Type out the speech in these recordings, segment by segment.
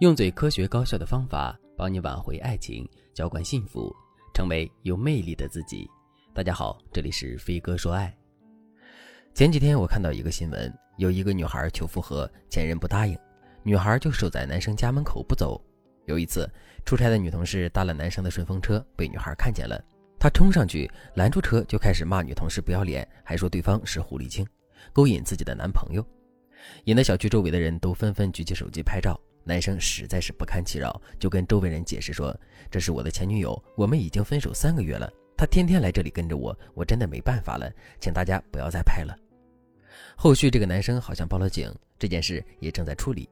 用最科学高效的方法帮你挽回爱情，浇灌幸福，成为有魅力的自己。大家好，这里是飞哥说爱。前几天我看到一个新闻，有一个女孩求复合，前任不答应，女孩就守在男生家门口不走。有一次出差的女同事搭了男生的顺风车，被女孩看见了，她冲上去拦住车，就开始骂女同事不要脸，还说对方是狐狸精，勾引自己的男朋友，引得小区周围的人都纷纷举起手机拍照。男生实在是不堪其扰，就跟周围人解释说：“这是我的前女友，我们已经分手三个月了。她天天来这里跟着我，我真的没办法了，请大家不要再拍了。”后续这个男生好像报了警，这件事也正在处理。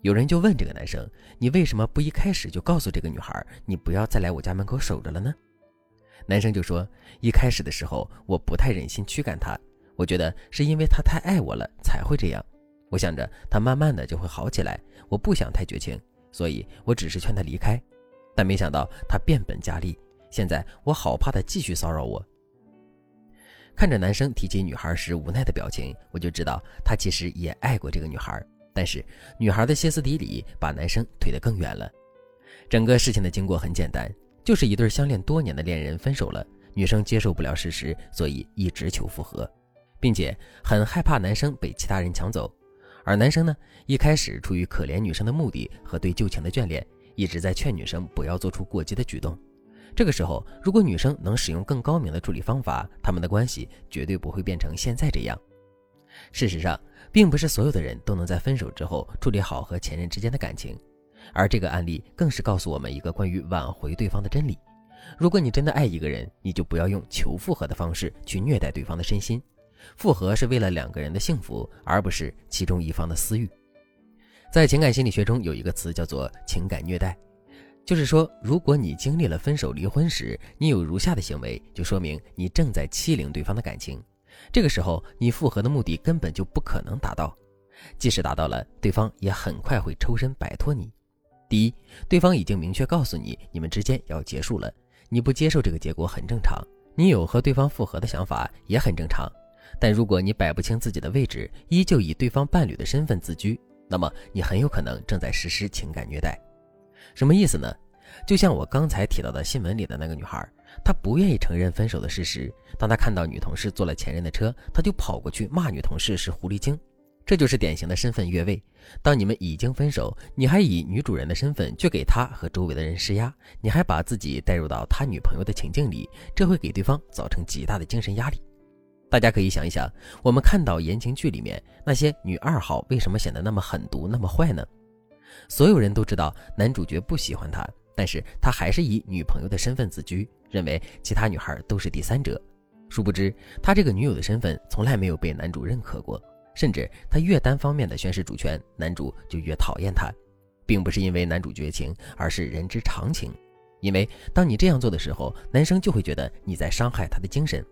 有人就问这个男生：“你为什么不一开始就告诉这个女孩，你不要再来我家门口守着了呢？”男生就说：“一开始的时候，我不太忍心驱赶她，我觉得是因为她太爱我了才会这样。”我想着他慢慢的就会好起来，我不想太绝情，所以我只是劝他离开，但没想到他变本加厉，现在我好怕他继续骚扰我。看着男生提起女孩时无奈的表情，我就知道他其实也爱过这个女孩，但是女孩的歇斯底里把男生推得更远了。整个事情的经过很简单，就是一对相恋多年的恋人分手了，女生接受不了事实，所以一直求复合，并且很害怕男生被其他人抢走。而男生呢，一开始出于可怜女生的目的和对旧情的眷恋，一直在劝女生不要做出过激的举动。这个时候，如果女生能使用更高明的处理方法，他们的关系绝对不会变成现在这样。事实上，并不是所有的人都能在分手之后处理好和前任之间的感情，而这个案例更是告诉我们一个关于挽回对方的真理：如果你真的爱一个人，你就不要用求复合的方式去虐待对方的身心。复合是为了两个人的幸福，而不是其中一方的私欲。在情感心理学中，有一个词叫做“情感虐待”，就是说，如果你经历了分手、离婚时，你有如下的行为，就说明你正在欺凌对方的感情。这个时候，你复合的目的根本就不可能达到，即使达到了，对方也很快会抽身摆脱你。第一，对方已经明确告诉你，你们之间要结束了，你不接受这个结果很正常，你有和对方复合的想法也很正常。但如果你摆不清自己的位置，依旧以对方伴侣的身份自居，那么你很有可能正在实施情感虐待。什么意思呢？就像我刚才提到的新闻里的那个女孩，她不愿意承认分手的事实。当她看到女同事坐了前任的车，她就跑过去骂女同事是狐狸精。这就是典型的身份越位。当你们已经分手，你还以女主人的身份去给他和周围的人施压，你还把自己带入到他女朋友的情境里，这会给对方造成极大的精神压力。大家可以想一想，我们看到言情剧里面那些女二号为什么显得那么狠毒、那么坏呢？所有人都知道男主角不喜欢她，但是他还是以女朋友的身份自居，认为其他女孩都是第三者。殊不知，他这个女友的身份从来没有被男主认可过，甚至他越单方面的宣示主权，男主就越讨厌他，并不是因为男主绝情，而是人之常情。因为当你这样做的时候，男生就会觉得你在伤害他的精神。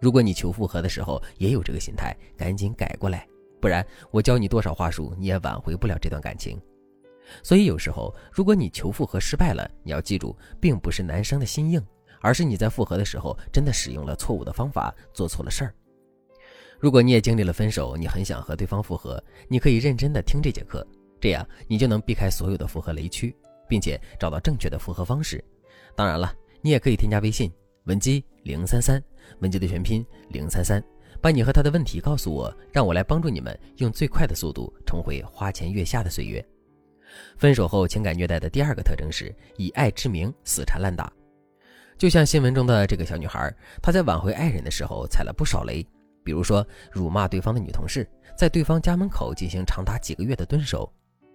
如果你求复合的时候也有这个心态，赶紧改过来，不然我教你多少话术，你也挽回不了这段感情。所以有时候，如果你求复合失败了，你要记住，并不是男生的心硬，而是你在复合的时候真的使用了错误的方法，做错了事儿。如果你也经历了分手，你很想和对方复合，你可以认真的听这节课，这样你就能避开所有的复合雷区，并且找到正确的复合方式。当然了，你也可以添加微信。文姬零三三，文姬的全拼零三三，把你和他的问题告诉我，让我来帮助你们用最快的速度重回花前月下的岁月。分手后情感虐待的第二个特征是以爱之名死缠烂打，就像新闻中的这个小女孩，她在挽回爱人的时候踩了不少雷，比如说辱骂对方的女同事，在对方家门口进行长达几个月的蹲守。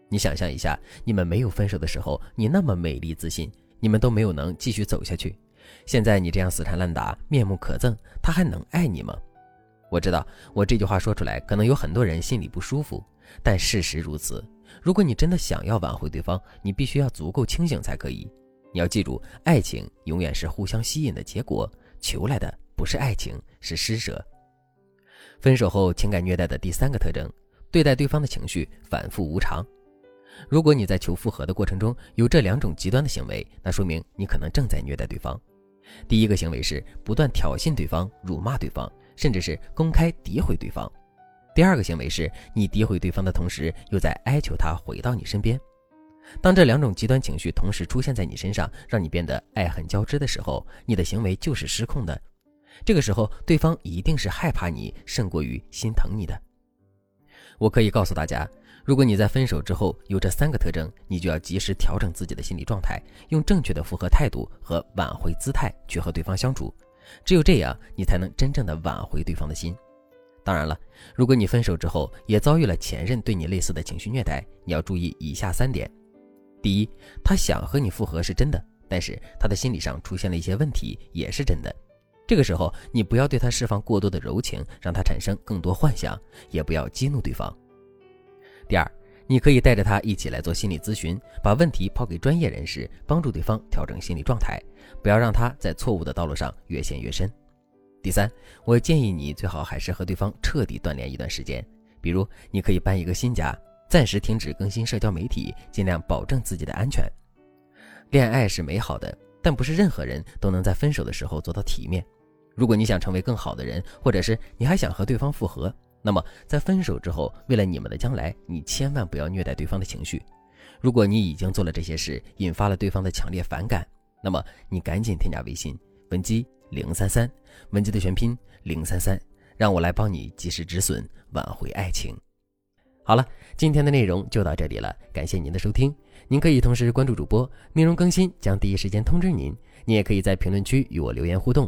你想象一下，你们没有分手的时候，你那么美丽自信，你们都没有能继续走下去。现在你这样死缠烂打，面目可憎，他还能爱你吗？我知道我这句话说出来，可能有很多人心里不舒服，但事实如此。如果你真的想要挽回对方，你必须要足够清醒才可以。你要记住，爱情永远是互相吸引的结果，求来的不是爱情，是施舍。分手后情感虐待的第三个特征，对待对方的情绪反复无常。如果你在求复合的过程中有这两种极端的行为，那说明你可能正在虐待对方。第一个行为是不断挑衅对方、辱骂对方，甚至是公开诋毁对方；第二个行为是你诋毁对方的同时，又在哀求他回到你身边。当这两种极端情绪同时出现在你身上，让你变得爱恨交织的时候，你的行为就是失控的。这个时候，对方一定是害怕你胜过于心疼你的。我可以告诉大家，如果你在分手之后有这三个特征，你就要及时调整自己的心理状态，用正确的复合态度和挽回姿态去和对方相处。只有这样，你才能真正的挽回对方的心。当然了，如果你分手之后也遭遇了前任对你类似的情绪虐待，你要注意以下三点。第一，他想和你复合是真的，但是他的心理上出现了一些问题，也是真的。这个时候，你不要对他释放过多的柔情，让他产生更多幻想，也不要激怒对方。第二，你可以带着他一起来做心理咨询，把问题抛给专业人士，帮助对方调整心理状态，不要让他在错误的道路上越陷越深。第三，我建议你最好还是和对方彻底断联一段时间，比如你可以搬一个新家。暂时停止更新社交媒体，尽量保证自己的安全。恋爱是美好的，但不是任何人都能在分手的时候做到体面。如果你想成为更好的人，或者是你还想和对方复合，那么在分手之后，为了你们的将来，你千万不要虐待对方的情绪。如果你已经做了这些事，引发了对方的强烈反感，那么你赶紧添加微信文姬零三三，文姬的全拼零三三，让我来帮你及时止损，挽回爱情。好了，今天的内容就到这里了，感谢您的收听。您可以同时关注主播，内容更新将第一时间通知您。您也可以在评论区与我留言互动，